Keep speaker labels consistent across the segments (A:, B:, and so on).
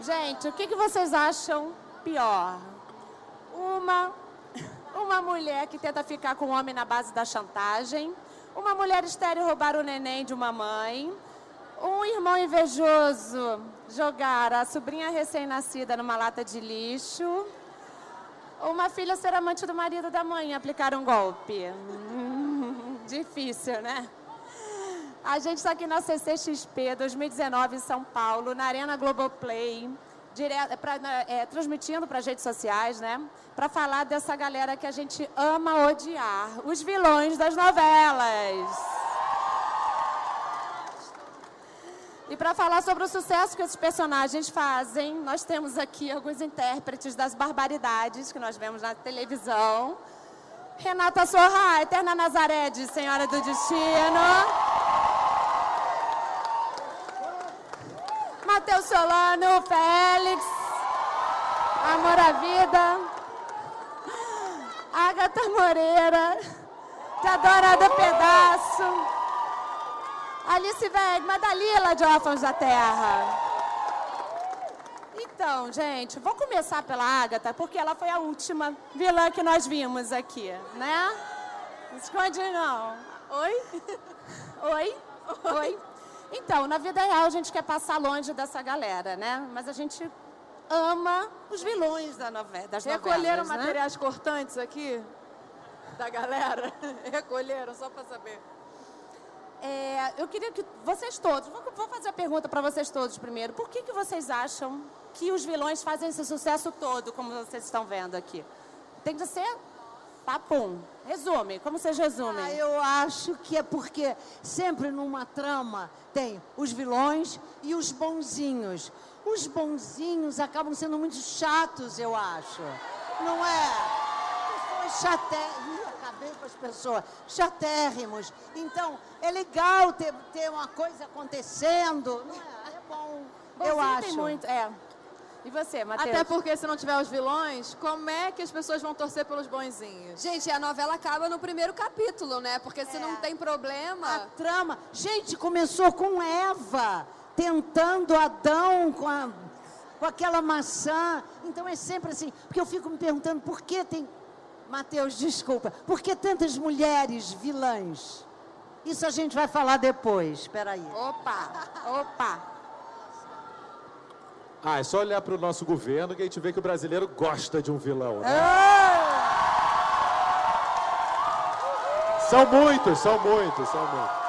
A: Gente, o que, que vocês acham pior? Uma, uma mulher que tenta ficar com um homem na base da chantagem, uma mulher estéreo roubar o neném de uma mãe, um irmão invejoso jogar a sobrinha recém-nascida numa lata de lixo, uma filha ser amante do marido da mãe e aplicar um golpe. Difícil, né? A gente está aqui na CCXP 2019 em São Paulo, na Arena Globoplay, direto, pra, é, transmitindo para as redes sociais, né? Para falar dessa galera que a gente ama odiar, os vilões das novelas. E para falar sobre o sucesso que esses personagens fazem, nós temos aqui alguns intérpretes das barbaridades que nós vemos na televisão. Renata Sorra, Eterna Nazaré de Senhora do Destino. Matheus Solano, Félix, Amor à Vida, Agatha Moreira, Adorada Pedaço, Alice Wegman, Dalila de Órfãos da Terra. Então, gente, vou começar pela Agatha, porque ela foi a última vilã que nós vimos aqui, né? Não esconde não. Oi? Oi? Oi? Então, na vida real a gente quer passar longe dessa galera, né? Mas a gente ama os vilões da novela, das
B: Recolheram
A: novelas, né?
B: materiais cortantes aqui? Da galera? Recolheram, só para saber.
A: É, eu queria que vocês todos, vou, vou fazer a pergunta para vocês todos primeiro. Por que, que vocês acham que os vilões fazem esse sucesso todo, como vocês estão vendo aqui? Tem que ser papum. Resume, como vocês resumem?
C: Ah, eu acho que é porque sempre numa trama tem os vilões e os bonzinhos. Os bonzinhos acabam sendo muito chatos, eu acho. Não é? Pessoas chatérrimas. Acabei com as pessoas. Chatérrimos. Então, é legal ter, ter uma coisa acontecendo. Não é? É bom. eu
A: Bonzinho
C: acho.
A: Tem muito, é. E você, Matheus?
B: Até porque se não tiver os vilões, como é que as pessoas vão torcer pelos bonzinhos?
D: Gente, a novela acaba no primeiro capítulo, né? Porque se não tem
C: A
D: problema.
C: trama. Gente, começou com Eva tentando Adão com, a- com aquela maçã. Então é sempre assim. Porque eu fico me perguntando por que tem. Mateus, desculpa. Por que tantas mulheres vilãs? Isso a gente vai falar depois. Espera aí.
A: Opa, opa.
E: Ah, é só olhar para o nosso governo que a gente vê que o brasileiro gosta de um vilão. Né? São muitos, são muitos, são muitos.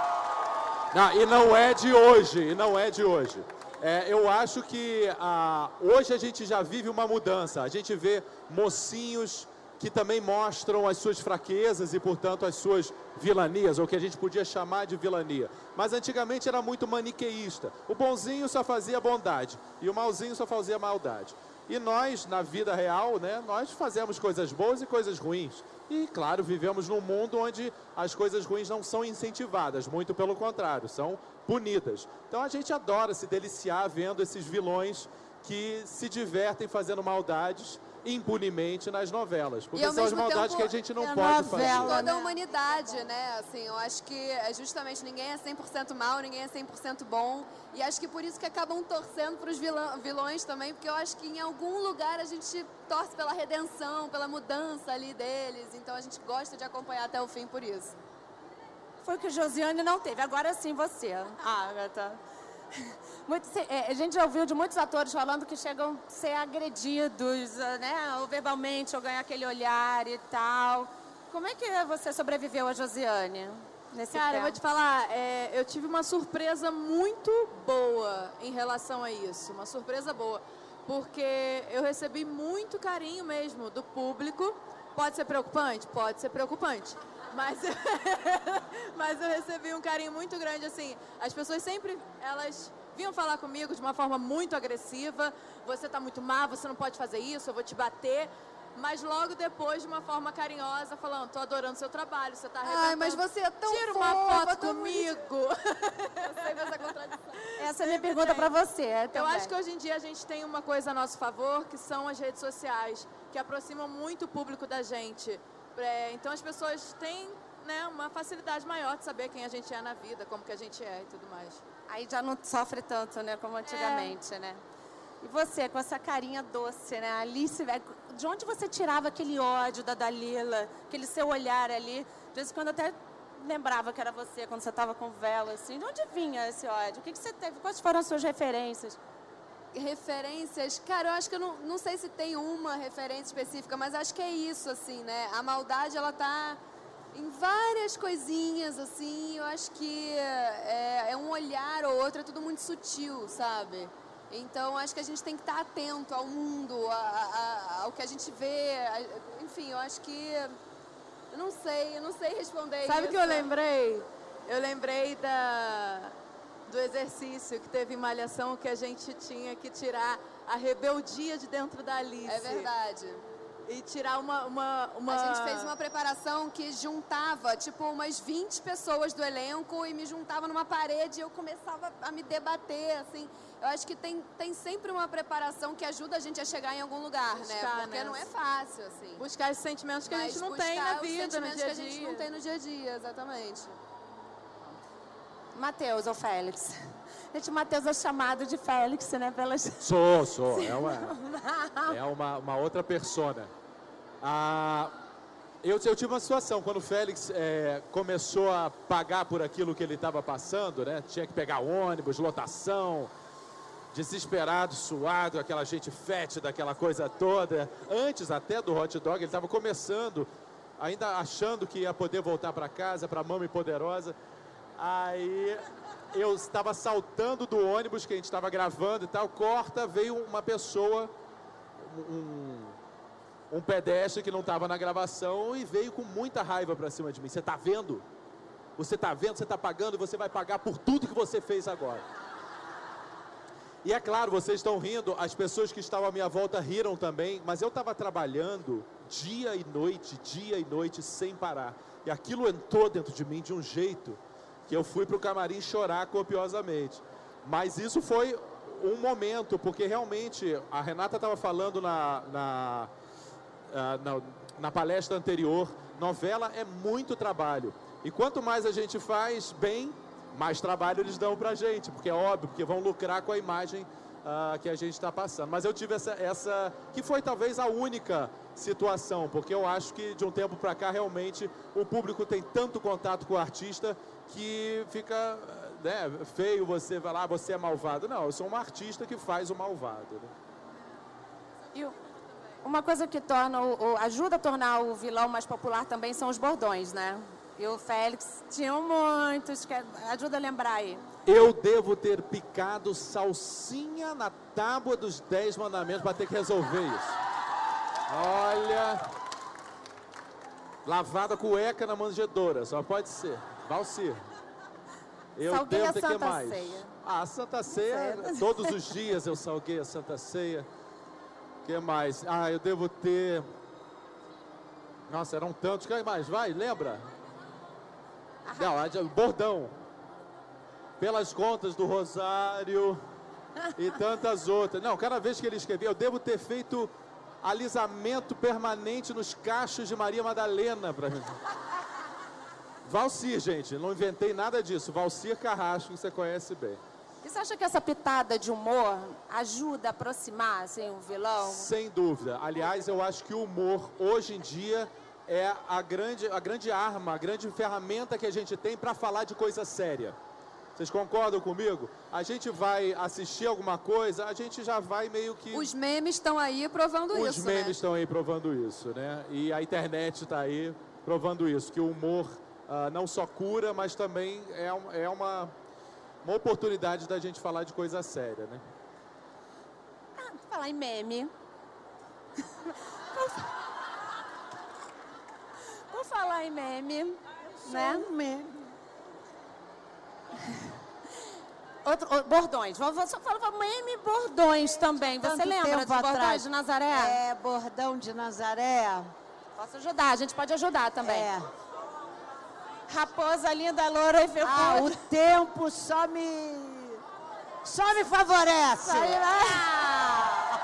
E: Não, e não é de hoje, e não é de hoje. É, eu acho que ah, hoje a gente já vive uma mudança. A gente vê mocinhos que também mostram as suas fraquezas e, portanto, as suas vilanias, ou que a gente podia chamar de vilania. Mas antigamente era muito maniqueísta. O bonzinho só fazia bondade e o malzinho só fazia maldade. E nós, na vida real, né, nós fazemos coisas boas e coisas ruins. E, claro, vivemos num mundo onde as coisas ruins não são incentivadas, muito pelo contrário, são punidas. Então a gente adora se deliciar vendo esses vilões que se divertem fazendo maldades impunemente nas novelas. Porque são as maldades
D: tempo,
E: que a gente não
C: é
E: pode
C: novela,
E: fazer.
D: toda
C: né?
D: a humanidade, né? Assim, eu acho que é justamente ninguém é 100% mal, ninguém é 100% bom. E acho que por isso que acabam torcendo para os vilões também, porque eu acho que em algum lugar a gente torce pela redenção, pela mudança ali deles. Então a gente gosta de acompanhar até o fim por isso.
A: Foi o que Josiane não teve. Agora sim você, Agatha. Muito, é, a gente já ouviu de muitos atores falando que chegam a ser agredidos, ah, né? Ou verbalmente, ou ganhar aquele olhar e tal. Como é que você sobreviveu a Josiane? Nesse
B: Cara, eu
A: pé?
B: vou te falar, é, eu tive uma surpresa muito boa em relação a isso. Uma surpresa boa. Porque eu recebi muito carinho mesmo do público. Pode ser preocupante? Pode ser preocupante. Mas, mas eu recebi um carinho muito grande, assim. As pessoas sempre, elas vinham falar comigo de uma forma muito agressiva. Você tá muito má, você não pode fazer isso, eu vou te bater. Mas logo depois, de uma forma carinhosa, falando, tô adorando seu trabalho, você tá arrebentando.
D: Ai, mas você é tão
B: Tira uma
D: fofa,
B: foto comigo.
D: Eu sei dessa contradição.
A: Essa é a minha pergunta para você.
B: Eu
A: também.
B: acho que hoje em dia a gente tem uma coisa a nosso favor, que são as redes sociais, que aproximam muito o público da gente. É, então as pessoas têm né, uma facilidade maior de saber quem a gente é na vida, como que a gente é e tudo mais.
A: Aí já não sofre tanto, né? Como antigamente, né? E você, com essa carinha doce, né? Alice, é, de onde você tirava aquele ódio da Dalila, aquele seu olhar ali? De vez em quando até lembrava que era você quando você estava com vela, assim. De onde vinha esse ódio? O que, que você teve? Quais foram as suas referências?
D: Referências, cara, eu acho que eu não, não sei se tem uma referência específica, mas acho que é isso, assim, né? A maldade, ela tá em várias coisinhas, assim, eu acho que é, é um olhar ou outro, é tudo muito sutil, sabe? Então, acho que a gente tem que estar atento ao mundo, a, a, ao que a gente vê. Enfim, eu acho que. Eu não sei, eu não sei responder
B: Sabe o que eu lembrei? Eu lembrei da, do exercício que teve Malhação que a gente tinha que tirar a rebeldia de dentro da Alice.
D: É verdade.
B: E tirar uma, uma, uma...
D: A gente fez uma preparação que juntava, tipo, umas 20 pessoas do elenco e me juntava numa parede e eu começava a me debater, assim. Eu acho que tem, tem sempre uma preparação que ajuda a gente a chegar em algum lugar, né?
B: Buscar,
D: Porque
B: né?
D: não é fácil, assim.
B: Buscar esses sentimentos que a
D: Mas
B: gente não tem na vida, no
D: sentimentos
B: dia a
D: que a gente
B: dia.
D: não tem no dia a dia, exatamente.
A: Matheus ou Félix? Gente, o Matheus é chamado de Félix, né? Pelas...
E: Sou, sou. É uma, é uma, uma outra persona. Ah, eu, eu tive uma situação, quando o Félix é, começou a pagar por aquilo que ele estava passando, né? Tinha que pegar ônibus, lotação, desesperado, suado, aquela gente fétida, aquela coisa toda. Antes até do hot dog, ele estava começando, ainda achando que ia poder voltar para casa, para a Mama Poderosa. Aí eu estava saltando do ônibus que a gente estava gravando e tal, corta, veio uma pessoa, um, um pedestre que não estava na gravação e veio com muita raiva para cima de mim. Você está vendo? Você está vendo? Você está pagando? Você vai pagar por tudo que você fez agora. E é claro, vocês estão rindo, as pessoas que estavam à minha volta riram também, mas eu estava trabalhando dia e noite, dia e noite, sem parar. E aquilo entrou dentro de mim de um jeito que eu fui para o camarim chorar copiosamente. Mas isso foi um momento, porque realmente a Renata estava falando na, na, ah, na, na palestra anterior, novela é muito trabalho. E quanto mais a gente faz bem, mais trabalho eles dão pra gente, porque é óbvio, porque vão lucrar com a imagem ah, que a gente está passando. Mas eu tive essa, essa, que foi talvez a única situação, porque eu acho que de um tempo para cá realmente o público tem tanto contato com o artista que fica né, feio você falar, ah, você é malvado. Não, eu sou um artista que faz o malvado. né?
A: E uma coisa que torna o, ajuda a tornar o vilão mais popular também são os bordões, né? E o Félix tinham muitos, que ajuda a lembrar aí.
E: Eu devo ter picado salsinha na tábua dos dez mandamentos para ter que resolver isso. Olha. Lavada cueca na manjedoura, só pode ser. Valcir. Eu
A: Salguei
E: devo ter que mais.
A: Ceia.
E: Ah, a Santa Ceia,
A: Ceia.
E: todos os dias eu salguei a Santa Ceia. que mais? Ah, eu devo ter. Nossa, eram tantos. que mais? Vai, lembra? Não, a de- bordão. Pelas contas do Rosário e tantas outras. Não, cada vez que ele escrevia, eu devo ter feito alisamento permanente nos cachos de Maria Madalena para mim. Valcir, gente, não inventei nada disso. Valcir Carrasco, que você conhece bem.
A: E você acha que essa pitada de humor ajuda a aproximar assim, o vilão?
E: Sem dúvida. Aliás, eu acho que o humor, hoje em dia, é a grande, a grande arma, a grande ferramenta que a gente tem para falar de coisa séria. Vocês concordam comigo? A gente vai assistir alguma coisa, a gente já vai meio que.
D: Os memes estão aí provando
E: Os
D: isso,
E: memes
D: né?
E: estão aí provando isso, né? E a internet está aí provando isso, que o humor ah, não só cura, mas também é, um- é uma, uma oportunidade da gente falar de coisa séria, né?
A: Ah, falar em meme. Vou falar em meme, né?
C: Um meme.
A: Outro, bordões. Só falar meme bordões também. Você
C: Tanto
A: lembra dos bordões
C: atrás.
A: de Nazaré?
C: É, bordão de Nazaré.
A: Posso ajudar, a gente pode ajudar também.
C: É.
A: Raposa linda, loura e felpuda.
C: Ah, o tempo só me. Só me favorece. Ah,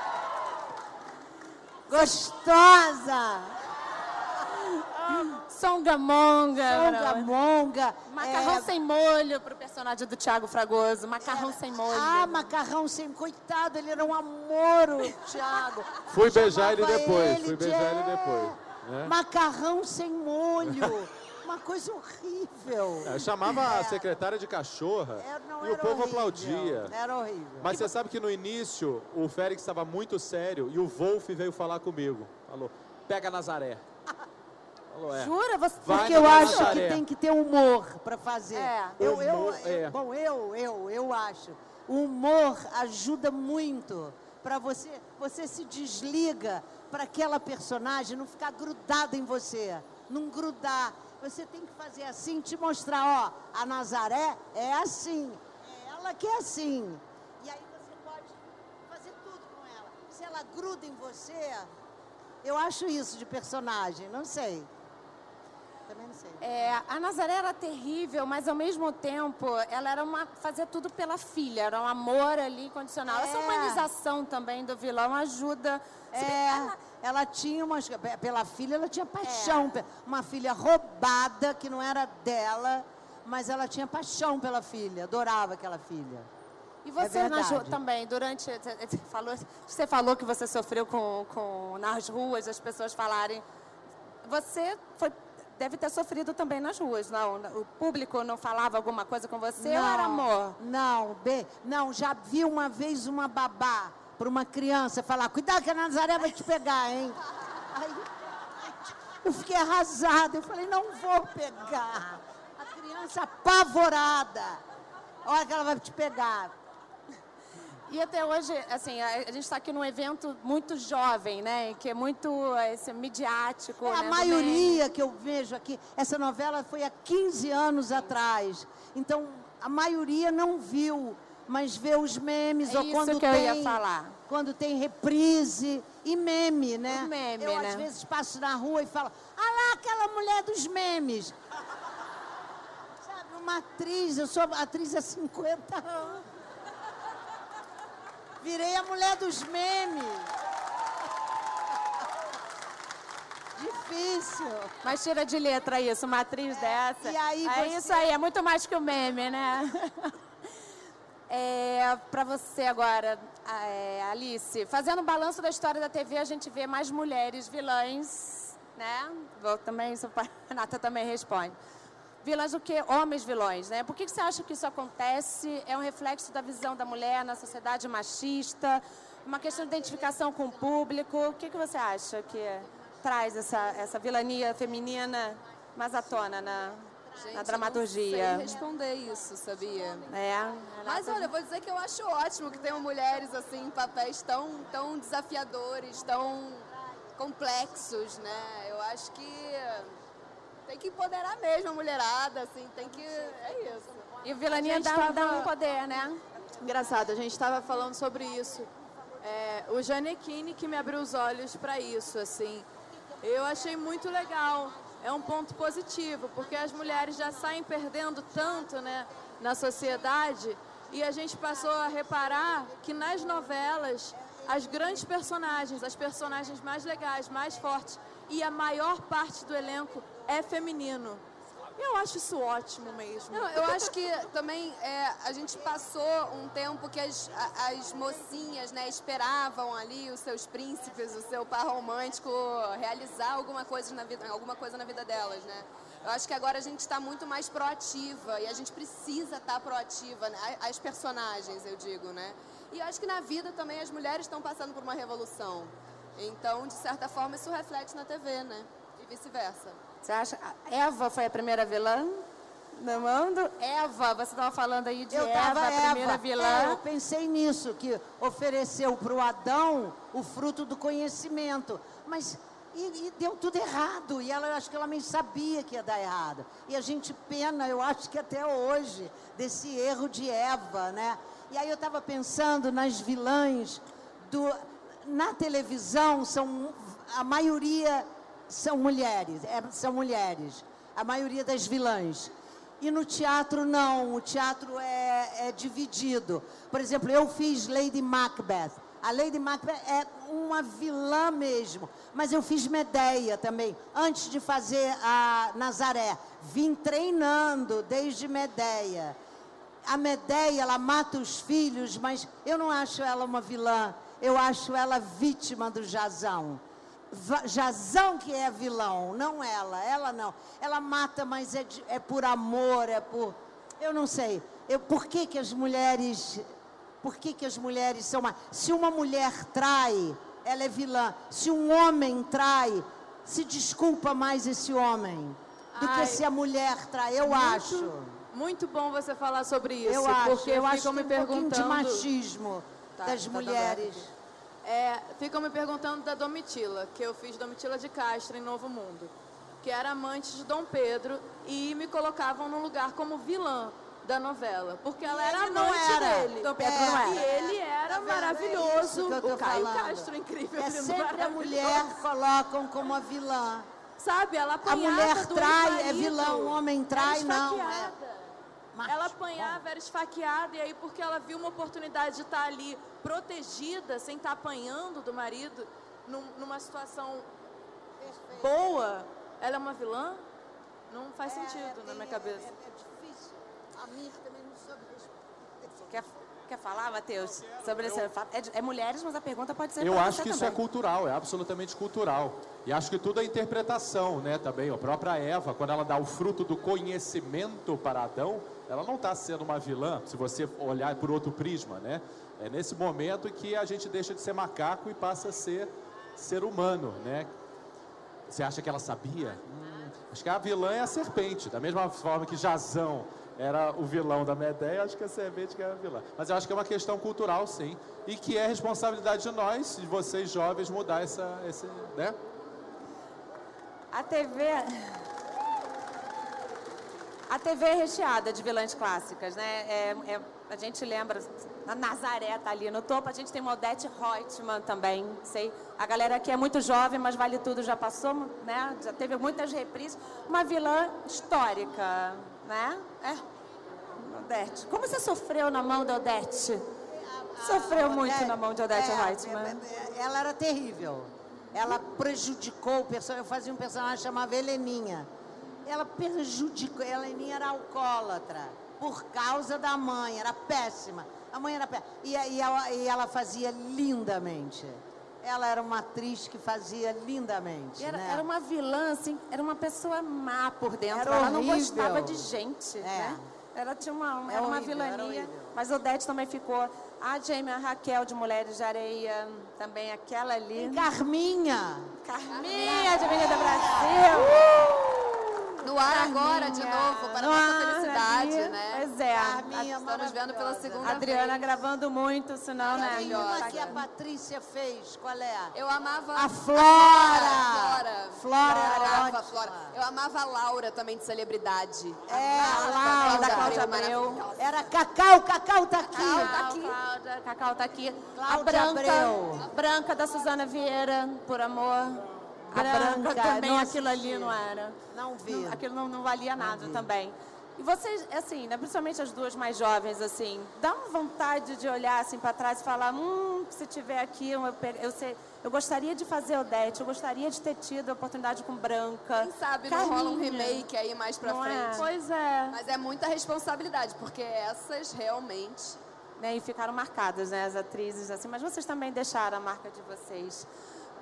C: gostosa.
A: Songamonga.
C: Songamonga.
A: Macarrão
C: é,
A: sem molho pro personagem do Thiago Fragoso. Macarrão sem molho.
C: Ah, macarrão sem... Coitado, ele era um amor, o Thiago.
E: Fui beijar ele depois,
C: ele
E: fui
C: de-
E: beijar ele
C: é,
E: depois. né?
C: Macarrão sem molho. Uma coisa horrível.
E: Eu chamava a secretária de cachorra
C: É, não,
E: e o povo
C: horrível.
E: aplaudia.
C: Era horrível.
E: Mas você sabe que no início o Félix estava muito sério e o Wolf veio falar comigo. Falou, pega Nazaré. Falou, é.
A: Jura? Você...
E: Vai
C: Porque eu acho
E: Nazaré.
C: que tem que ter humor para fazer.
A: É.
C: Eu, eu,
E: Humor,
C: eu-
E: é.
C: Bom, eu, eu, eu acho. O humor ajuda muito para você. Você se desliga para aquela personagem não ficar grudada em você, não grudar. Você tem que fazer assim, te mostrar, ó, a Nazaré é assim, é ela que é assim. E aí você pode fazer tudo com ela. Se ela gruda em você, eu acho isso de personagem, não sei. Também não sei.
A: É, a Nazaré era terrível, mas ao mesmo tempo ela era uma fazia tudo pela filha, era um amor ali incondicional. Essa
C: É.
A: humanização também do vilão ajuda.
C: É,
A: ela-
C: ela tinha uma. Pela filha, ela tinha paixão. pe- Uma filha roubada, que não era dela, mas ela tinha paixão pela filha, adorava aquela filha.
A: E você nas ru-
C: verdade.
A: também, durante. Você falou, você falou que você sofreu com, com nas ruas, as pessoas falarem. Você foi, deve ter sofrido também nas ruas, não? O público não falava alguma coisa com você ou era amor?
C: Não, bem, não, já vi uma vez uma babá para uma criança falar: cuidado que a Nazaré vai te pegar, hein? Aí, eu fiquei arrasada, eu falei: não vou pegar. A criança apavorada. Olha que ela vai te pegar.
A: E até hoje, assim, a, gente está aqui num evento muito jovem, né? Que é muito eh, esse, midiático.
C: É,
A: né,
C: a maioria que eu vejo aqui, essa novela foi há 15 anos atrás. Então, a maioria não viu, mas vê os memes
A: É
C: ou
A: isso
C: quando
A: que eu
C: tem
A: ia falar.
C: quando tem reprise e meme, né?
A: O meme,
C: eu
A: né?
C: às vezes passo na rua e falo: "Ah lá aquela mulher dos memes". Sabe, uma atriz, eu sou atriz há 50 anos. Virei a mulher dos memes. Difícil.
A: Mas tira de letra isso, uma atriz dessa.
C: e aí
A: é
C: você-
A: isso aí, é muito mais que o meme, né? É, para você agora, a- é, Alice, fazendo um balanço da história da TV, a gente vê mais mulheres vilãs, né? Vou também, seu pai, Renata também responde. Vilãs do que homens vilões, né? Por que, que você acha que isso acontece? É um reflexo da visão da mulher na sociedade machista? Uma questão de identificação com o público? O que, que você acha que traz essa, essa vilania feminina mais à tona na,
D: Gente,
A: na
D: eu
A: dramaturgia?
D: Não sei responder isso, sabia?
A: É,
D: Mas
A: Renata-
D: olha, eu vou dizer que eu acho ótimo que tenham mulheres assim em papéis tão, tão desafiadores, tão complexos, né? Eu acho que tem que empoderar mesmo a mulherada, assim, tem que. É isso.
A: E o vilania dá,
B: tava-
A: dá um poder, né?
B: Engraçado, a gente estava falando sobre isso. É, o Janequine que me abriu os olhos para isso, assim. Eu achei muito legal. É um ponto positivo, porque as mulheres já saem perdendo tanto, né, na sociedade, e a gente passou a reparar que nas novelas as grandes personagens, as personagens mais legais, mais fortes e a maior parte do elenco é feminino. Eu acho isso ótimo mesmo.
D: Não, eu acho que também é, a gente passou um tempo que as, as mocinhas né, esperavam ali os seus príncipes, o seu par romântico realizar alguma coisa na vida, alguma coisa na vida delas, né? Eu acho que agora a gente está muito mais proativa e a gente precisa estar proativa, né? As personagens, eu digo, né? E eu acho que na vida também as mulheres estão passando por uma revolução. Então, de certa forma, isso reflete na TV, né? E vice-versa.
A: Você acha? Eva foi a primeira vilã do mundo? Eva, você estava falando aí de
C: Eu
A: Eva, a primeira
C: Eva.
A: vilã.
C: É, eu pensei nisso, que ofereceu para o Adão o fruto do conhecimento. Mas e, e deu tudo errado. E ela, eu acho que ela nem sabia que ia dar errado. E a gente pena, eu acho que até hoje, desse erro de Eva, né? E aí eu estava pensando nas vilãs do. Na televisão, são, a maioria são mulheres, é, são mulheres. A maioria das vilãs. E no teatro, não. O teatro é, é dividido. Por exemplo, eu fiz Lady Macbeth. A Lady Macbeth é uma vilã mesmo. Mas eu fiz Medeia também, antes de fazer a Nazaré. Vim treinando desde Medeia. A Medeia, ela mata os filhos, mas eu não acho ela uma vilã. Eu acho ela vítima do Jazão. Jazão que é vilão, não ela. Ela não. Ela mata, mas é, de- é por amor, é por... Eu não sei. Eu, por que, que as mulheres por que, que as mulheres são mais. Se uma mulher trai, ela é vilã. Se um homem trai, se desculpa mais esse homem do que
B: Ai,
C: se a mulher trai. Eu acho.
B: Muito bom você falar sobre isso.
C: Eu acho.
B: porque
C: eu acho que
B: me
C: um pouquinho de
B: perguntando.
C: machismo
B: Tá,
C: das
B: tá
C: mulheres.
B: É, ficam me perguntando da Domitila, que eu fiz Domitila de Castro em Novo Mundo, que era amante de Dom Pedro e me colocavam no lugar como vilã da novela, porque ela era
C: ele não
B: amante
C: era.
B: dele.
C: Dom Pedro não
B: E
C: era.
B: ele era
C: Tá? É
B: maravilhoso.
C: tô
B: o Caio
C: falando.
B: Castro, incrível.
C: É sempre a mulher colocam como a vilã.
B: Sabe, ela
C: A mulher trai, é vilã. O homem trai, não. É macho.
B: Ela apanhava, era esfaqueada, e aí porque ela viu uma oportunidade de estar ali protegida, sem estar apanhando do marido, num- numa situação boa, ela é uma vilã? Não faz sentido na minha cabeça.
C: É, é difícil. A minha também não soube responder.
A: Quer, quer falar, Matheus? Sobre esse fato? É, de- é mulheres, mas a pergunta pode ser
E: Eu acho
A: você
E: que isso é cultural, é absolutamente cultural. E acho que tudo é interpretação, né, também. A própria Eva, quando ela dá o fruto do conhecimento para Adão, ela não está sendo uma vilã, se você olhar por outro prisma, né? É nesse momento que a gente deixa de ser macaco e passa a ser ser humano, né? Você acha que ela sabia? Hum, acho que a vilã é a serpente, da mesma forma que Jazão era o vilão da Medeia, acho que a serpente que era a vilã. Mas eu acho que é uma questão cultural, sim, e que é responsabilidade de nós, de vocês jovens, mudar essa, esse, né?
A: A TV. A TV é recheada de vilãs clássicas, né? É, é- a gente lembra, a Nazaré tá ali no topo, a gente tem uma Odete Reutemann também, sei. A galera aqui é muito jovem, mas Vale Tudo já passou, né? Já teve muitas reprises. Uma vilã histórica, né? É. Odete. Como você sofreu na mão da Odete? Sofreu muito
C: Odete-
A: na mão de Odete
C: é,
A: Reutemann.
C: é, é, Ela era terrível. Ela prejudicou o personagem. Eu fazia um personagem chamado Heleninha. Ela prejudicou. Heleninha era alcoólatra. Por causa da mãe. Era péssima. A mãe era péssima. E, e ela, e ela fazia lindamente. Ela era uma atriz que fazia lindamente.
A: E Era,
C: né?
A: era uma vilã, assim, era uma pessoa má por dentro.
C: Era
A: ela não
C: horrível.
A: gostava de gente,
C: É.
A: né? Ela tinha uma,
C: É
A: era uma
C: horrível, era
A: vilania.
C: horrível.
A: Mas Odete também ficou. A Jamie, a Raquel de Mulheres de Areia, também aquela ali.
C: Carminha.
A: Carminha de Avenida Brasil.
D: No ar agora, de
A: Carminha.
D: novo, para
A: No
D: nossa felicidade, né?
A: Pois é.
C: Carminha
D: Estamos vendo pela segunda
A: A Adriana
D: vez.
A: gravando muito, senão, né?
C: Tem uma
A: tá
C: que a
A: aqui.
C: Patrícia fez. Qual é?
D: Eu amava
C: A Flora.
D: Flora.
C: Flora
D: amava
C: ótima.
D: Flora. Eu amava a Laura também de celebridade.
C: É, a Laura.
A: Da Cláudia
D: Abreu.
C: Era Cacau. Cacau tá aqui.
A: Cacau, Cláudia, Cacau tá aqui. a
C: Cláudia
A: branca,
C: Abreu.
A: a branca da Suzana Vieira, por amor. A branca,
C: Branca,
A: também,
C: não
A: aquilo ali não era.
C: Não vi.
A: Não- aquilo não, não valia nada também. E vocês, assim, né, principalmente as duas mais jovens, assim, dá uma vontade de olhar assim para trás e falar, hum, se tiver aqui, eu, eu, sei, eu gostaria de fazer Odete, eu gostaria de ter tido a oportunidade com Branca.
D: Quem sabe não rola um remake aí mais pra
A: Não é?
D: frente.
B: Pois é.
D: Mas é muita responsabilidade, porque essas realmente.
A: né, e ficaram marcadas, né, as atrizes, assim, mas vocês também deixaram a marca de vocês.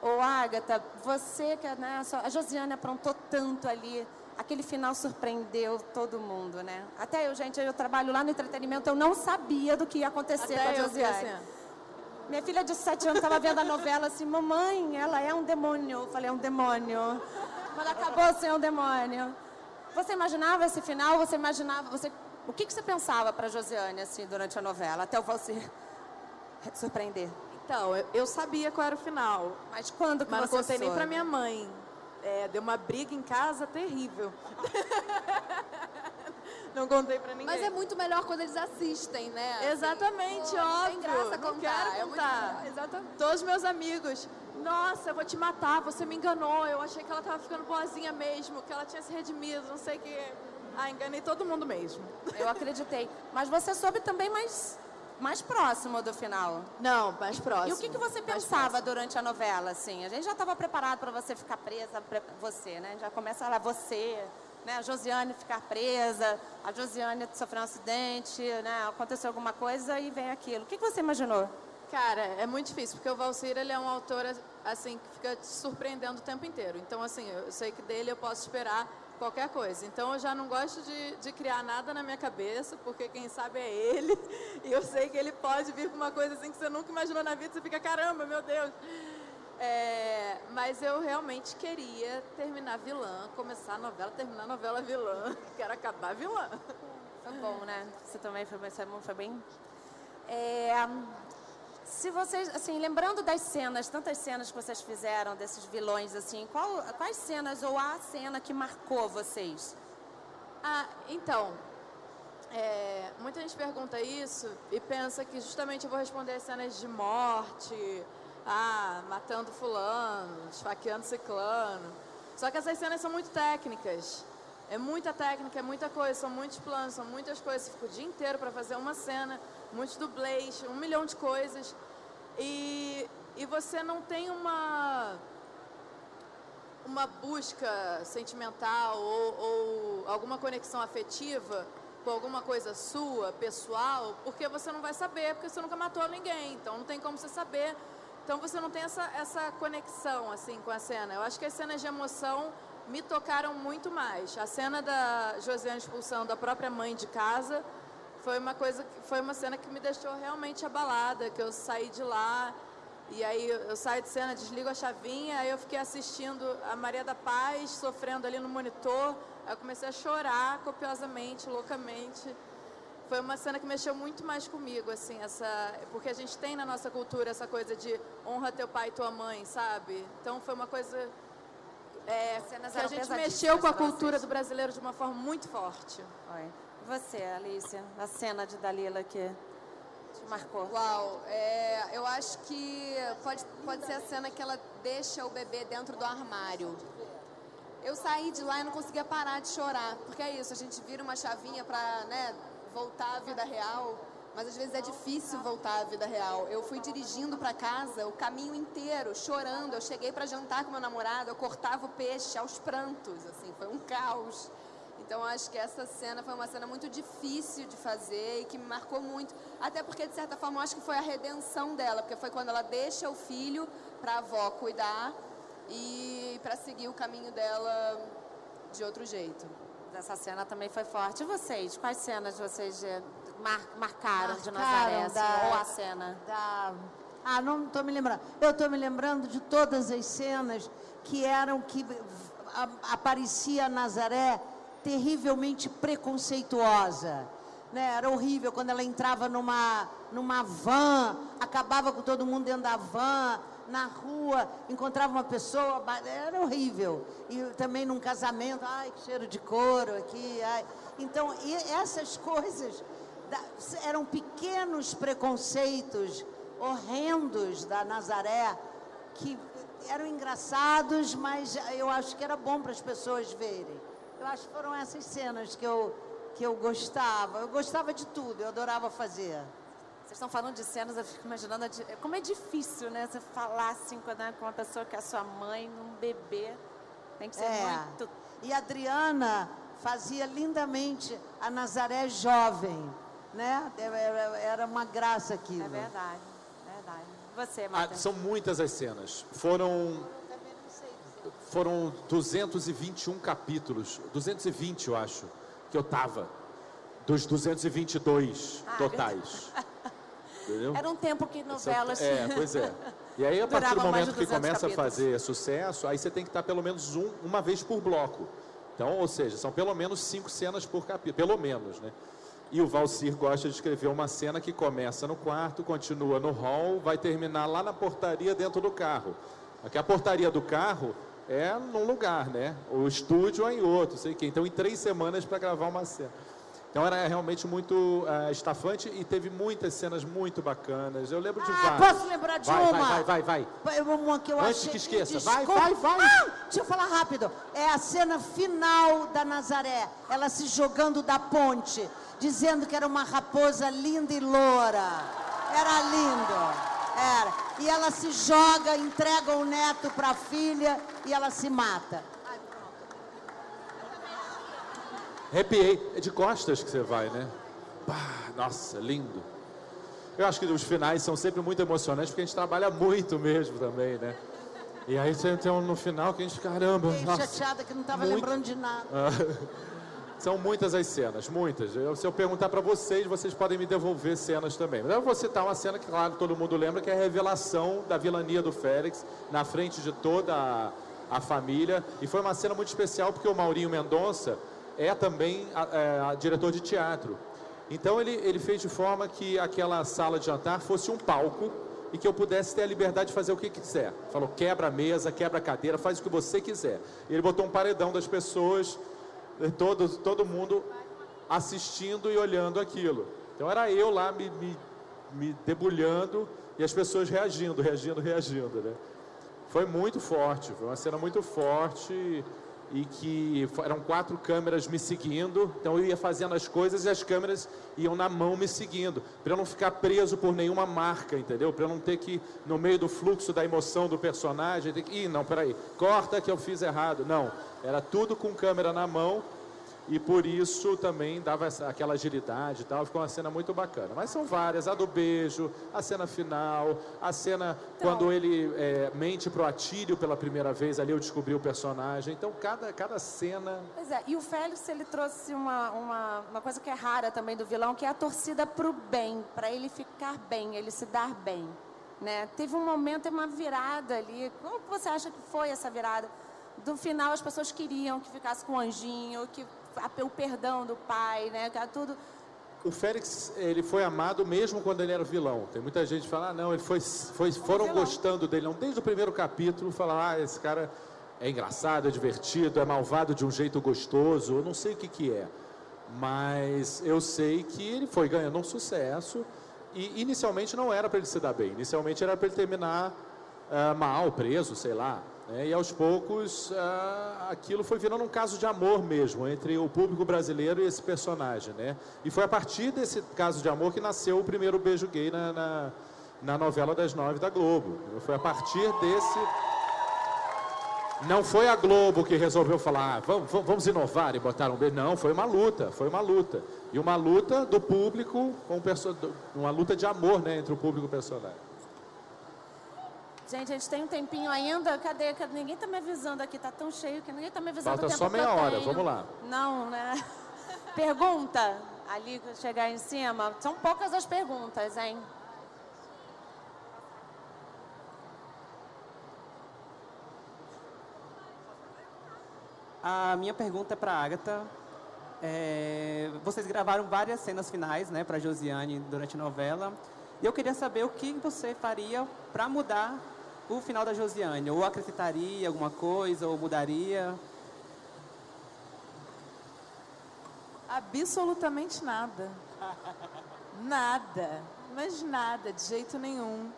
A: Ô, Agatha, você que, né, a a Josiane aprontou tanto ali, aquele final surpreendeu todo mundo, né? Até eu, gente, eu trabalho lá no entretenimento, eu não sabia do que ia acontecer com a
B: Até eu fiquei
A: Josiane. Minha filha de 7 anos estava vendo a novela assim, mamãe, ela é um demônio. Eu falei, é um demônio. Quando acabou assim, é um demônio. Você imaginava esse final? Você imaginava, você, o que, que você pensava para Josiane assim durante a novela, até você surpreender?
B: Então, eu, sabia qual era o final,
A: Mas quando que
B: mas não
A: você
B: contei nem
A: soube?
B: pra minha mãe. É, deu uma briga em casa terrível. não contei pra ninguém.
D: Mas é muito melhor quando eles assistem, né? Assim,
B: Exatamente,
D: pô,
B: óbvio.
D: Tem graça
B: Não
D: contar.
B: quero
D: é muito
B: contar.
D: melhor. Exatamente.
B: Todos meus amigos, nossa, eu vou te matar, você me enganou, eu achei que ela tava ficando boazinha mesmo, que ela tinha se redimido, não sei o que. Ah, enganei todo mundo mesmo.
A: Eu acreditei. Mas você soube também mais mais próximo do final.
B: Não, mais próximo.
A: E o que, que você pensava durante a novela, assim? A gente já estava preparado para você ficar presa, pre- você, né? Já começa lá, você, né? A Josiane ficar presa, a Josiane sofreu um acidente, né? Aconteceu alguma coisa e vem aquilo. O que, que você imaginou?
B: Cara, é muito difícil, porque o Valcir, ele é um autor, assim, que fica te surpreendendo o tempo inteiro. Então, assim, eu sei que dele eu posso esperar qualquer coisa. Então, eu já não gosto de, de criar nada na minha cabeça, porque quem sabe é ele. E eu sei que ele pode vir com uma coisa assim que você nunca imaginou na vida, você fica, caramba, meu Deus. É, mas eu realmente queria terminar vilã, começar a novela, terminar a novela vilã. Quero acabar vilã.
A: Foi bom, né? Você também foi, bem- foi bem. É, se vocês, assim, lembrando das cenas, tantas cenas que vocês fizeram desses vilões, assim, qual, quais cenas ou a cena que marcou vocês?
B: Ah, então, é, muita gente pergunta isso e pensa que justamente eu vou responder as cenas de morte, ah, matando fulano, esfaqueando ciclano. Só que essas cenas são muito técnicas. É muita técnica, é muita coisa, são muitos planos, são muitas coisas. Você fica o dia inteiro para fazer uma cena, muitos dublês, um milhão de coisas. E, e você não tem uma uma busca sentimental ou, ou alguma conexão afetiva com alguma coisa sua, pessoal, porque você não vai saber, porque você nunca matou ninguém, então não tem como você saber. Então você não tem essa, essa conexão assim com a cena. Eu acho que as cenas de emoção me tocaram muito mais. A cena da Josiane expulsando a própria mãe de casa foi uma coisa, foi uma cena que me deixou realmente abalada, que eu saí de lá e aí eu saio de cena, desligo a chavinha, aí eu fiquei assistindo a Maria da Paz sofrendo ali no monitor. Aí eu comecei a chorar copiosamente, loucamente. Foi uma cena que mexeu muito mais comigo, assim, essa, porque a gente tem na nossa cultura essa coisa de honra teu pai e tua mãe, sabe? Então foi uma coisa é, que a gente mexeu com a cultura do brasileiro de uma forma muito forte.
A: Oi. Você, Alicia, a cena de Dalila que te marcou?
D: Uau, é, eu acho que pode, pode ser a cena que ela deixa o bebê dentro do armário. Eu saí de lá e não conseguia parar de chorar, porque é isso, a gente vira uma chavinha pra né, voltar à vida real, mas às vezes é difícil voltar à vida real. Eu fui dirigindo pra casa o caminho inteiro, chorando. Eu cheguei pra jantar com meu namorado, eu cortava o peixe aos prantos, assim, foi um caos. Então acho que essa cena foi uma cena muito difícil de fazer e que me marcou muito. Até porque, de certa forma, acho que foi a redenção dela, porque foi quando ela deixa o filho para a avó cuidar e para seguir o caminho dela de outro jeito.
A: Essa cena também foi forte. E vocês? Quais cenas vocês eh, mar- marcaram, de
C: Marcaram
A: Nazaré? assim,
C: da-
A: ou a cena?
C: da- Ah, não estou me lembrando. Eu estou me lembrando de todas as cenas que eram que aparecia Nazaré terrivelmente preconceituosa. Né? Era horrível quando ela entrava numa, numa van, acabava com todo mundo dentro da van, na rua, encontrava uma pessoa, era horrível. E também num casamento, ai, que cheiro de couro aqui. Ai. Então, essas coisas eram pequenos preconceitos horrendos da Nazaré que eram engraçados, mas eu acho que era bom para as pessoas verem. Eu acho que foram essas cenas que eu, que eu gostava. Eu gostava de tudo, eu adorava fazer.
A: Vocês estão falando de cenas, eu fico imaginando como é difícil, né? Você falar assim com, né, com uma pessoa que é sua mãe, num bebê. Tem que ser
C: É.
A: muito.
C: E a Adriana fazia lindamente a Nazaré jovem, né? Era- Era uma graça aquilo.
A: É verdade, verdade. E Você,
E: Ah,
A: Marta?
E: são muitas as cenas. Foram foram 221 capítulos, 220 eu acho, que eu tava. Dos 222
A: Ah,
E: totais. Entendeu?
A: Era um tempo que novelas.
E: É, pois é. E aí, a partir do momento que
A: 200
E: começa a
A: capítulos.
E: fazer sucesso, aí você tem que estar pelo menos um, uma vez por bloco. Então, ou seja, são pelo menos cinco cenas por capítulo, pelo menos, né? E o Valcir gosta de escrever uma cena que começa no quarto, continua no hall, vai terminar lá na portaria dentro do carro. Aqui a portaria do carro é num lugar, né? O estúdio é em outro, sei que. Então, em três semanas para gravar uma cena. Então era realmente muito uh, estafante e teve muitas cenas muito bacanas. Eu lembro de
C: ah,
E: várias.
C: Posso lembrar de
E: vai,
C: uma?
E: Vai, vai, vai,
C: vai. Uma que eu
E: Antes
C: achei...
E: que esqueça.
C: Desculpa.
E: Vai, vai, vai.
C: Ah, deixa eu falar rápido. É a cena final da Nazaré. Ela se jogando da ponte, dizendo que era uma raposa linda e loura. Era lindo. Era. E ela se joga, entrega o neto para a filha e ela se mata.
E: Arrepiei. É de costas que você vai, né? Pá, nossa, lindo. Eu acho que os finais são sempre muito emocionantes porque a gente trabalha muito mesmo também, né? E aí você tem um no final que a gente, caramba.
C: Fiquei
E: nossa,
C: chateada que não estava
E: muito...
C: lembrando de nada.
E: São muitas as cenas, muitas. Eu, se eu perguntar para vocês, vocês podem me devolver cenas também. Mas eu vou citar uma cena que, claro, todo mundo lembra, que é a revelação da vilania do Félix na frente de toda a, a família. E foi uma cena muito especial porque o Maurinho Mendonça é também a, é, a diretor de teatro. Então ele, ele fez de forma que aquela sala de jantar fosse um palco e que eu pudesse ter a liberdade de fazer o que quiser. Falou, quebra a mesa, quebra a cadeira, faz o que você quiser. E ele botou um paredão das pessoas, eh, todo, todo mundo assistindo e olhando aquilo. Então era eu lá me, me, me debulhando e as pessoas reagindo, reagindo, reagindo. Né? Foi muito forte, foi uma cena muito forte e que eram quatro câmeras me seguindo, então eu ia fazendo as coisas e as câmeras iam na mão me seguindo, para eu não ficar preso por nenhuma marca, entendeu? Para eu não ter que, no meio do fluxo da emoção do personagem, ter que, ih, não, peraí, corta que eu fiz errado. Não, era tudo com câmera na mão e por isso também dava essa, aquela agilidade e tal, ficou uma cena muito bacana. Mas são várias, a do beijo, a cena final, a cena então, quando ele é, mente pro Atílio pela primeira vez, ali eu descobri o personagem, então cada, cada cena...
A: Pois é, e o Félix, ele trouxe uma, uma, uma coisa que é rara também do vilão, que é a torcida pro bem, para ele ficar bem, ele se dar bem. Né? Teve um momento, uma virada ali, como você acha que foi essa virada? do final as pessoas queriam que ficasse com o anjinho, que o perdão do pai, né? Tudo.
E: O Félix, ele foi amado mesmo quando ele era vilão. Tem muita gente que fala, ah, não, ele foi, foi foram gostando dele. Não, desde o primeiro capítulo, falar, ah, esse cara é engraçado, é divertido, é malvado de um jeito gostoso. Eu não sei o que que é, mas eu sei que ele foi ganhando um sucesso. E inicialmente não era para ele se dar bem. Inicialmente era para ele terminar uh, mal, preso, sei lá. Né? E aos poucos ah, aquilo foi virando um caso de amor mesmo entre o público brasileiro e esse personagem. Né? E foi a partir desse caso de amor que nasceu o primeiro beijo gay na, na, na novela das nove da Globo. Foi a partir desse. Não foi a Globo que resolveu falar, ah, vamos, vamos inovar e botar um beijo. Não, foi uma luta, foi uma luta. E uma luta do público, com uma luta de amor né, entre o público e o personagem.
A: Gente, a gente tem um tempinho ainda. Cadê? Cadê? Ninguém está me avisando aqui. Está tão cheio que ninguém está me avisando.
E: Falta só meia hora. Vamos lá.
A: Não, né? Pergunta. Ali, chegar em cima. São poucas as perguntas, hein?
F: A minha pergunta é para a Agatha. É, vocês gravaram várias cenas finais né, para Josiane durante a novela. E eu queria saber o que você faria para mudar o final da Josiane? Ou acrescentaria alguma coisa, ou mudaria?
B: Absolutamente nada. Nada. Mas nada, de jeito nenhum.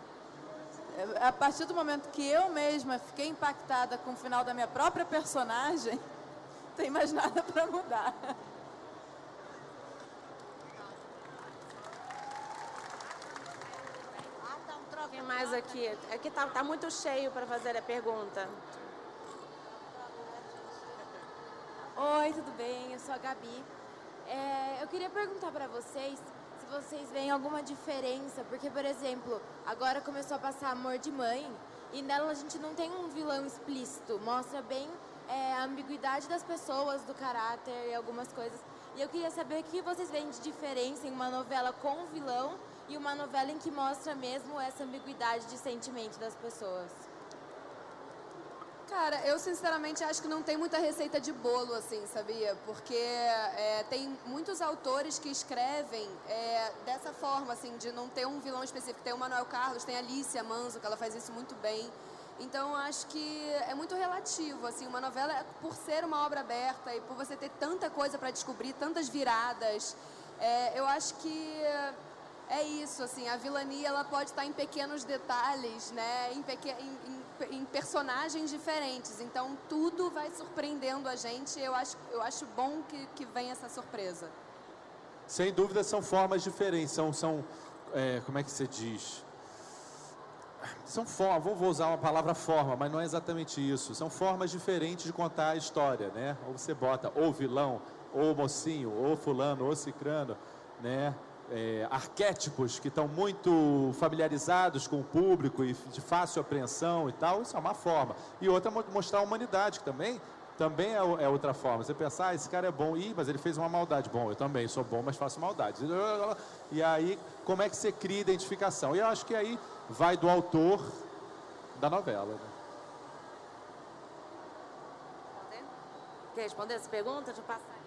B: A partir do momento que eu mesma fiquei impactada com o final da minha própria personagem, não tem mais nada para mudar.
A: Tem mais aqui. Aqui tá, tá muito cheio para fazer a pergunta.
G: Oi, tudo bem? Eu sou a Gabi. É, eu queria perguntar para vocês se vocês veem alguma diferença, porque, por exemplo, agora começou a passar Amor de Mãe e nela a gente não tem um vilão explícito, mostra bem é, a ambiguidade das pessoas, do caráter e algumas coisas. E eu queria saber o que vocês veem de diferença em uma novela com vilão e uma novela em que mostra mesmo essa ambiguidade de sentimento das pessoas.
D: Cara, eu sinceramente acho que não tem muita receita de bolo, assim, sabia? Porque é, tem muitos autores que escrevem é, dessa forma, assim, de não ter um vilão específico. Tem o Manuel Carlos, tem a Alicia Manso, que ela faz isso muito bem. Então, acho que é muito relativo, assim, uma novela, por ser uma obra aberta e por você ter tanta coisa para descobrir, tantas viradas, é, eu acho que é isso, assim, a vilania ela pode estar em pequenos detalhes, né, em, em, em, em, personagens diferentes. Então tudo vai surpreendendo a gente. Eu acho, eu acho bom que, que venha essa surpresa.
E: Sem dúvida são formas diferentes, são, são é, como é que você diz? São formas, vou usar uma palavra forma, mas não é exatamente isso. São formas diferentes de contar a história, né? Ou você bota ou vilão, ou mocinho, ou fulano, ou cicrano, né? É, arquétipos que estão muito familiarizados com o público e de fácil apreensão e tal, isso é uma forma. E outra, mostrar a humanidade, que também, também é, é outra forma. Você pensar, ah, esse cara é bom, Ih, mas ele fez uma maldade. Bom, eu também sou bom, mas faço maldade. E aí, como é que você cria identificação? E eu acho que aí vai do autor da novela. Né?
A: Quer responder essa pergunta? Deixa eu passar.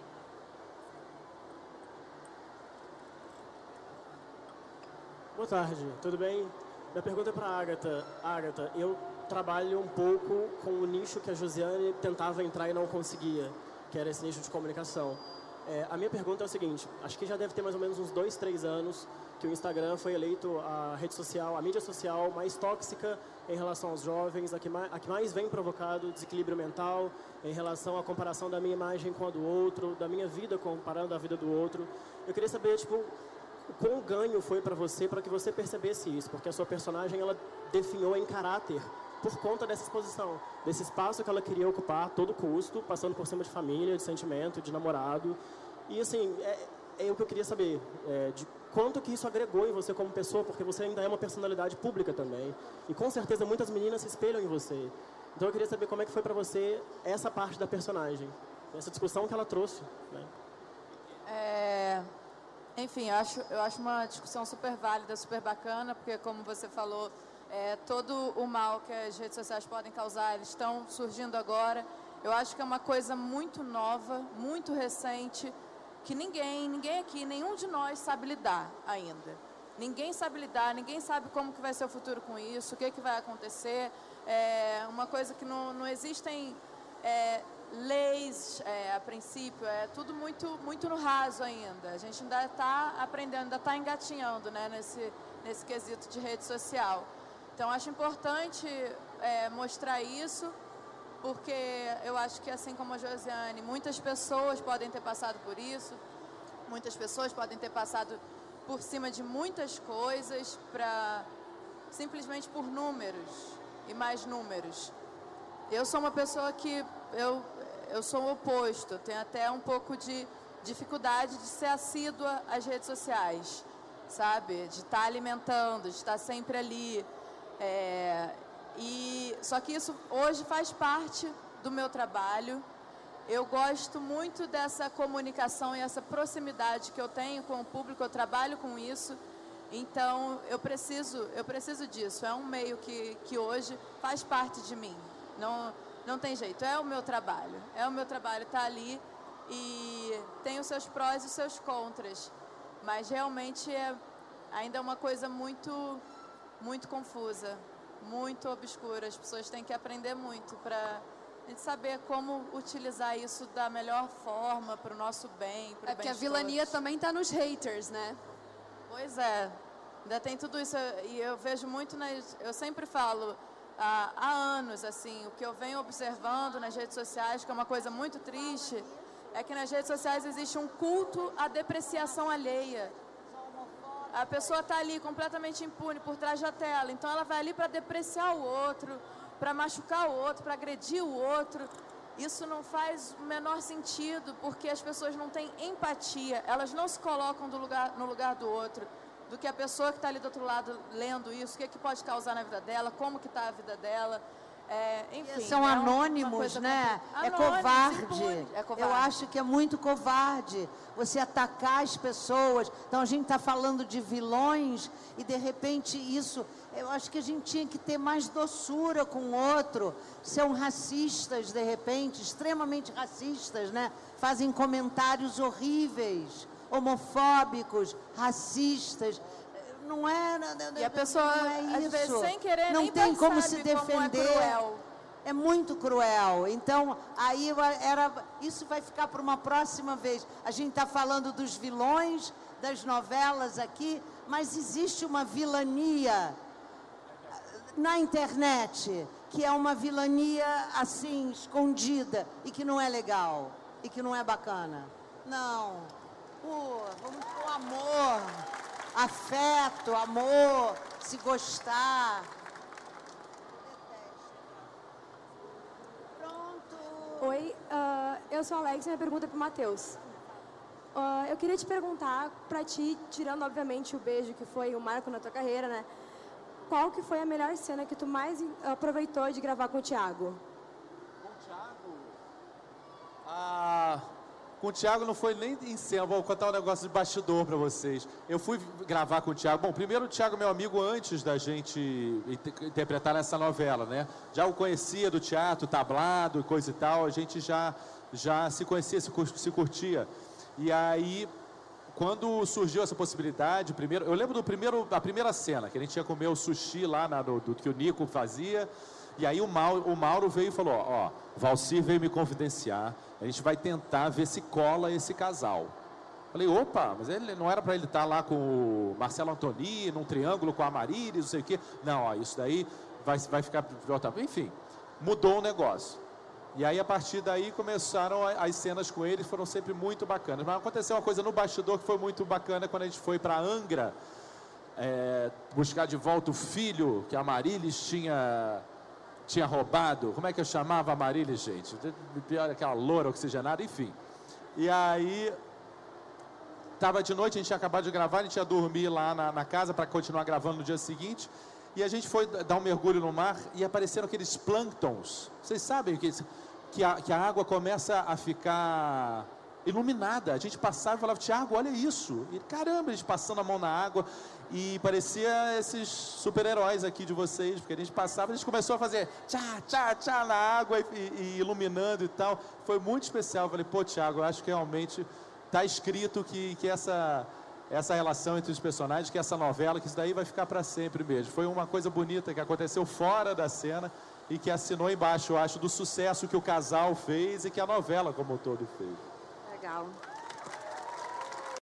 H: Boa tarde, tudo bem? Minha pergunta é para a Agatha. Agatha, eu trabalho um pouco com o nicho que a Josiane tentava entrar e não conseguia, que era esse nicho de comunicação. É, a minha pergunta é o seguinte, acho que já deve ter mais ou menos uns dois, três anos que o Instagram foi eleito a rede social, a mídia social mais tóxica em relação aos jovens, a que mais, a que mais vem provocado desequilíbrio mental em relação à comparação da minha imagem com a do outro, da minha vida comparando a vida do outro. Eu queria saber, tipo, o quão ganho foi para você para que você percebesse isso, porque a sua personagem ela definhou em caráter por conta dessa exposição, desse espaço que ela queria ocupar a todo custo, passando por cima de família, de sentimento, de namorado. E assim, é, é o que eu queria saber, é, de quanto que isso agregou em você como pessoa, porque você ainda é uma personalidade pública também. E com certeza muitas meninas se espelham em você. Então eu queria saber como é que foi para você essa parte da personagem, essa discussão que ela trouxe. Né?
B: É, enfim, eu acho, eu acho uma discussão super válida, super bacana, porque como você falou, é, todo o mal que as redes sociais podem causar, eles estão surgindo agora. Eu acho que é uma coisa muito nova, muito recente, que ninguém, ninguém aqui, nenhum de nós sabe lidar ainda. Ninguém sabe lidar, ninguém sabe como que vai ser o futuro com isso, o que, que vai acontecer. É uma coisa que não, não existem é, leis é, a princípio, é tudo muito, muito no raso ainda. A gente ainda está aprendendo, ainda está engatinhando né, nesse, nesse quesito de rede social. Então acho importante é, mostrar isso, porque eu acho que assim como a Josiane, muitas pessoas podem ter passado por isso, muitas pessoas podem ter passado por cima de muitas coisas para simplesmente por números e mais números. Eu sou uma pessoa que eu eu sou o oposto, tenho até um pouco de dificuldade de ser assídua às redes sociais, sabe? De estar tá alimentando, de estar sempre ali. É, e só que isso hoje faz parte do meu trabalho. Eu gosto muito dessa comunicação e essa proximidade que eu tenho com o público. Eu trabalho com isso. Então eu preciso, eu preciso disso. É um meio que, que hoje faz parte de mim. Não, não tem jeito, é o meu trabalho. É o meu trabalho estar tá ali e tem os seus prós e os seus contras. Mas realmente é ainda é uma coisa muito, muito confusa, muito obscura. As pessoas têm que aprender muito para a gente saber como utilizar isso da melhor forma para o nosso bem.
D: É porque a vilania
B: todos.
D: também está nos haters, né?
B: Pois é, ainda tem tudo isso. E eu vejo muito nas. Eu sempre falo há, há anos, assim, o que eu venho observando nas redes sociais, que é uma coisa muito triste, é que nas redes sociais existe um culto à depreciação alheia. A pessoa está ali completamente impune por trás da tela, então ela vai ali para depreciar o outro, para machucar o outro, para agredir o outro. Isso não faz o menor sentido, porque as pessoas não têm empatia, elas não se colocam lugar, no lugar do outro do que a pessoa que está ali do outro lado lendo isso, o que, é que pode causar na vida dela, como que está a vida dela. É, enfim,
C: São é anônimos, né? É covarde. é covarde. Eu acho que é muito covarde você atacar as pessoas. Então a gente está falando de vilões e de repente isso. Eu acho que a gente tinha que ter mais doçura com o outro. São racistas, de repente, extremamente racistas, né? Fazem comentários horríveis homofóbicos, racistas. não é.
B: E a pessoa,
C: não é
B: às
C: isso.
B: vezes, sem querer,
C: não
B: nem
C: tem como se
B: percebe como é
C: defender.
B: cruel.
C: É muito cruel. Então, aí era, isso vai ficar para uma próxima vez. A gente está falando dos vilões das novelas aqui, mas existe uma vilania na internet que é uma vilania assim escondida e que não é legal e que não é bacana. Não. Pô, vamos com amor, afeto, amor, se gostar.
I: Oi, ah, eu sou a Alex e minha pergunta é pro Matheus. Ah, eu queria te perguntar, pra ti, tirando obviamente o beijo que foi o marco na tua carreira, né? Qual que foi a melhor cena que tu mais aproveitou de gravar com o Thiago?
E: Ah, com o Thiago não foi nem em cena, vou contar um negócio de bastidor para vocês. Eu fui gravar com o Thiago. Bom, primeiro o Thiago é meu amigo antes da gente inter- interpretar essa novela, né? Já o conhecia do teatro, tablado e coisa e tal, a gente já, já se conhecia, se curtia. E aí, quando surgiu essa possibilidade, primeiro, eu lembro do primeiro, da primeira cena, que a gente ia comer o sushi lá na, do, do que o Nico fazia. E aí o Mauro, o Mauro veio e falou, ó, Valcir veio me confidenciar, a gente vai tentar ver se cola esse casal. Falei, opa, mas ele não era para ele estar lá com o Marcelo Antoni, num triângulo com a Marilis, não sei o quê. Não, ó, isso daí vai, vai ficar. Enfim, mudou o negócio. E aí, a partir daí, começaram as cenas com eles, foram sempre muito bacanas. Mas aconteceu uma coisa no bastidor que foi muito bacana quando a gente foi para Angra é, buscar de volta o filho que a Marilis tinha, tinha roubado. Como é que eu chamava a Marilis, gente? Pior aquela loura oxigenada, enfim. E aí, Tava de noite, a gente tinha acabado de gravar, a gente ia dormir lá na, na casa para continuar gravando no dia seguinte. E a gente foi dar um mergulho no mar e apareceram aqueles plânctons. Vocês sabem que, que, a, que a água começa a ficar iluminada. A gente passava e falava, Tiago, olha isso. E caramba, gente passando a mão na água. E parecia esses super-heróis aqui de vocês, porque a gente passava, a gente começou a fazer tchá, tchá, tchá na água e, e- e iluminando e tal. Foi muito especial. Eu falei, pô, Tiago, eu acho que realmente está escrito que, que essa, essa relação entre os personagens, que essa novela, que isso daí vai ficar para sempre mesmo. Foi uma coisa bonita que aconteceu fora da cena e que assinou embaixo, eu acho, do sucesso que o casal fez e que a novela como um todo fez.
A: Legal.